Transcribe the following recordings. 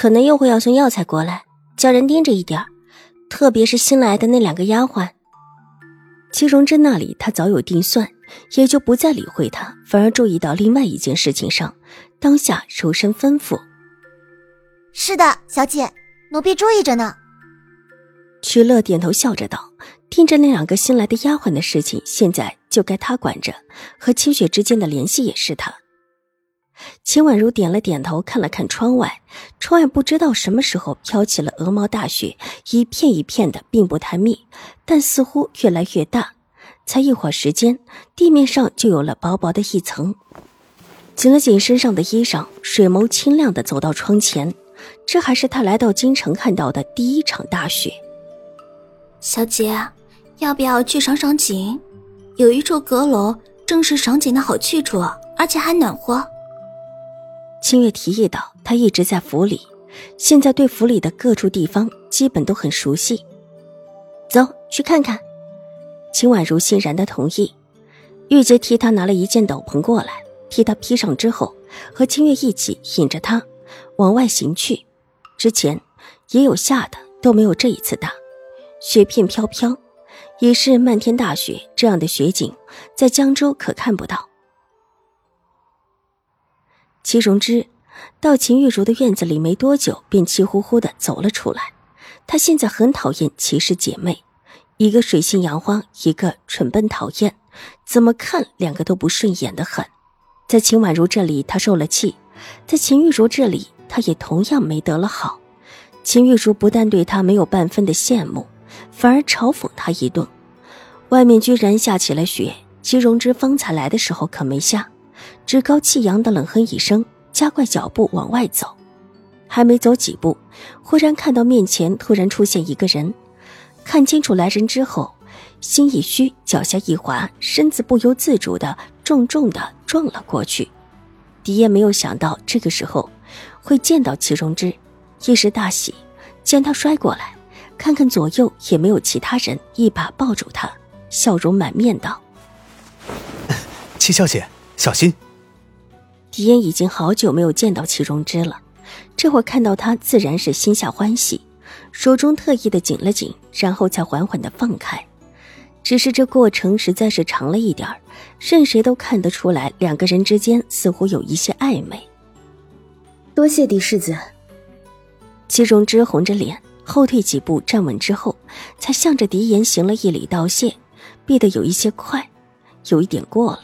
可能又会要送药材过来，叫人盯着一点特别是新来的那两个丫鬟。齐荣珍那里他早有定算，也就不再理会他，反而注意到另外一件事情上，当下柔声吩咐：“是的，小姐，奴婢注意着呢。”曲乐点头笑着道：“盯着那两个新来的丫鬟的事情，现在就该他管着，和清雪之间的联系也是他。”秦婉如点了点头，看了看窗外，窗外不知道什么时候飘起了鹅毛大雪，一片一片的，并不太密，但似乎越来越大。才一会儿时间，地面上就有了薄薄的一层。紧了紧身上的衣裳，水眸清亮的走到窗前。这还是他来到京城看到的第一场大雪。小姐，要不要去赏赏景？有一处阁楼，正是赏景的好去处，而且还暖和。清月提议道：“他一直在府里，现在对府里的各处地方基本都很熟悉。走去看看。”秦婉如欣然的同意。玉洁替他拿了一件斗篷过来，替他披上之后，和清月一起引着他往外行去。之前也有下的，都没有这一次大。雪片飘飘，已是漫天大雪，这样的雪景在江州可看不到。齐荣之到秦玉茹的院子里没多久，便气呼呼的走了出来。他现在很讨厌齐氏姐妹，一个水性杨花，一个蠢笨讨厌，怎么看两个都不顺眼的很。在秦婉如这里，他受了气；在秦玉茹这里，他也同样没得了好。秦玉茹不但对他没有半分的羡慕，反而嘲讽他一顿。外面居然下起了雪，齐荣之方才来的时候可没下。趾高气扬的冷哼一声，加快脚步往外走。还没走几步，忽然看到面前突然出现一个人。看清楚来人之后，心一虚，脚下一滑，身子不由自主的重重的撞了过去。狄燕没有想到这个时候会见到齐荣之，一时大喜，见他摔过来，看看左右也没有其他人，一把抱住他，笑容满面道：“齐小姐。”小心！狄言已经好久没有见到祁荣之了，这会看到他自然是心下欢喜，手中特意的紧了紧，然后才缓缓的放开。只是这过程实在是长了一点儿，任谁都看得出来，两个人之间似乎有一些暧昧。多谢狄世子。祁荣之红着脸后退几步，站稳之后，才向着狄言行了一礼道谢，避得有一些快，有一点过了。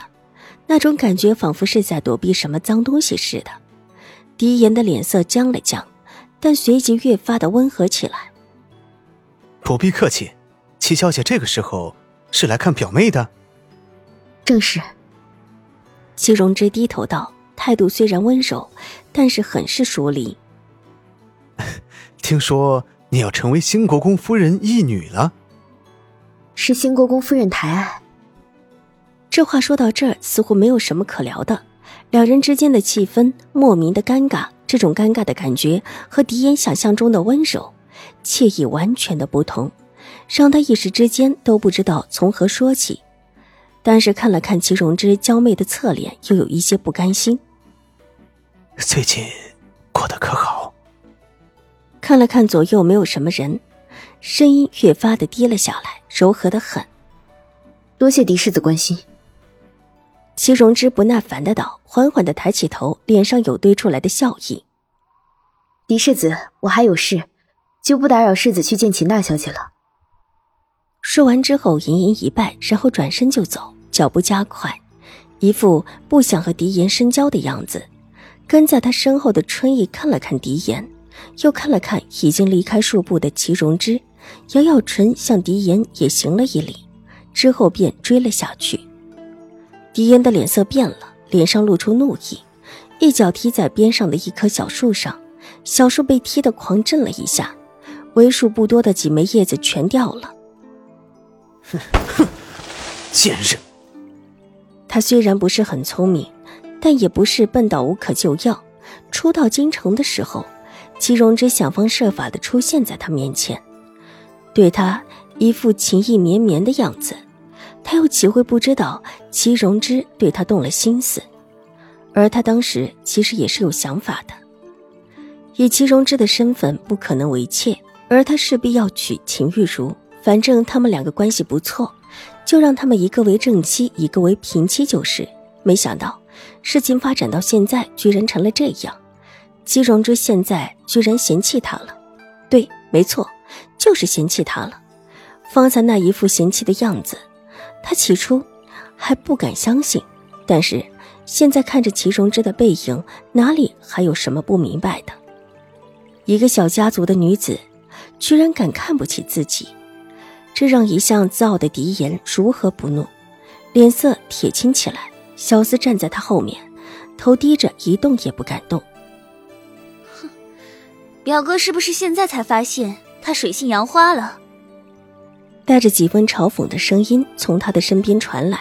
那种感觉仿佛是在躲避什么脏东西似的。狄言的脸色僵了僵，但随即越发的温和起来。不必客气，齐小姐这个时候是来看表妹的。正是。齐荣之低头道，态度虽然温柔，但是很是疏离。听说你要成为兴国公夫人义女了？是兴国公夫人抬爱。这话说到这儿，似乎没有什么可聊的，两人之间的气氛莫名的尴尬。这种尴尬的感觉和狄言想象中的温柔、惬意完全的不同，让他一时之间都不知道从何说起。但是看了看齐荣之娇媚的侧脸，又有一些不甘心。最近过得可好？看了看左右，没有什么人，声音越发的低了下来，柔和的很。多谢狄世子关心。齐荣之不耐烦的道，缓缓的抬起头，脸上有堆出来的笑意。狄世子，我还有事，就不打扰世子去见秦大小姐了。说完之后，盈盈一拜，然后转身就走，脚步加快，一副不想和狄言深交的样子。跟在他身后的春意看了看狄言，又看了看已经离开数步的齐荣之，咬咬唇，向狄言也行了一礼，之后便追了下去。狄烟的脸色变了，脸上露出怒意，一脚踢在边上的一棵小树上，小树被踢得狂震了一下，为数不多的几枚叶子全掉了。哼哼，贱人！他虽然不是很聪明，但也不是笨到无可救药。初到京城的时候，齐荣之想方设法的出现在他面前，对他一副情意绵绵的样子，他又岂会不知道齐荣之对他动了心思？而他当时其实也是有想法的，以齐荣之的身份不可能为妾，而他势必要娶秦玉茹，反正他们两个关系不错。就让他们一个为正妻，一个为平妻就是。没想到事情发展到现在，居然成了这样。齐荣之现在居然嫌弃他了，对，没错，就是嫌弃他了。方才那一副嫌弃的样子，他起初还不敢相信，但是现在看着齐荣之的背影，哪里还有什么不明白的？一个小家族的女子，居然敢看不起自己。这让一向自傲的狄言如何不怒，脸色铁青起来。小厮站在他后面，头低着，一动也不敢动。哼，表哥是不是现在才发现他水性杨花了？带着几分嘲讽的声音从他的身边传来。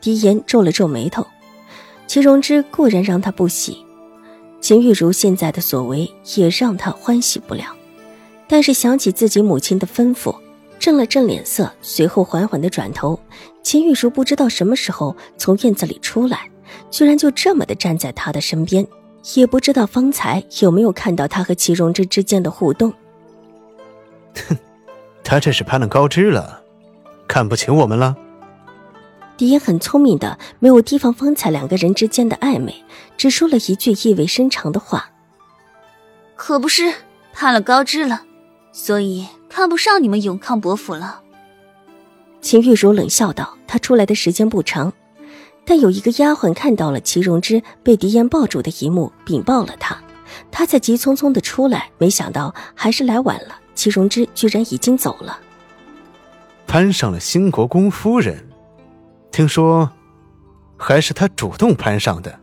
狄言皱了皱眉头，齐荣之固然让他不喜，秦玉茹现在的所为也让他欢喜不了，但是想起自己母亲的吩咐。正了正脸色，随后缓缓的转头。秦玉茹不知道什么时候从院子里出来，居然就这么的站在他的身边，也不知道方才有没有看到他和齐荣之之间的互动。哼，他这是攀了高枝了，看不起我们了。狄言很聪明的，没有提防方才两个人之间的暧昧，只说了一句意味深长的话：“可不是攀了高枝了，所以。”看不上你们永康伯府了，秦玉茹冷笑道：“她出来的时间不长，但有一个丫鬟看到了齐荣之被狄言抱住的一幕，禀报了他。他才急匆匆的出来，没想到还是来晚了。齐荣之居然已经走了，攀上了兴国公夫人，听说还是他主动攀上的。”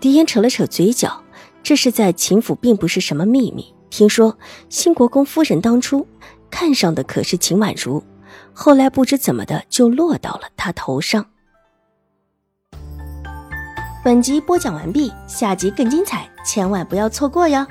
狄言扯了扯嘴角，这是在秦府，并不是什么秘密。听说新国公夫人当初看上的可是秦婉如，后来不知怎么的就落到了他头上。本集播讲完毕，下集更精彩，千万不要错过哟。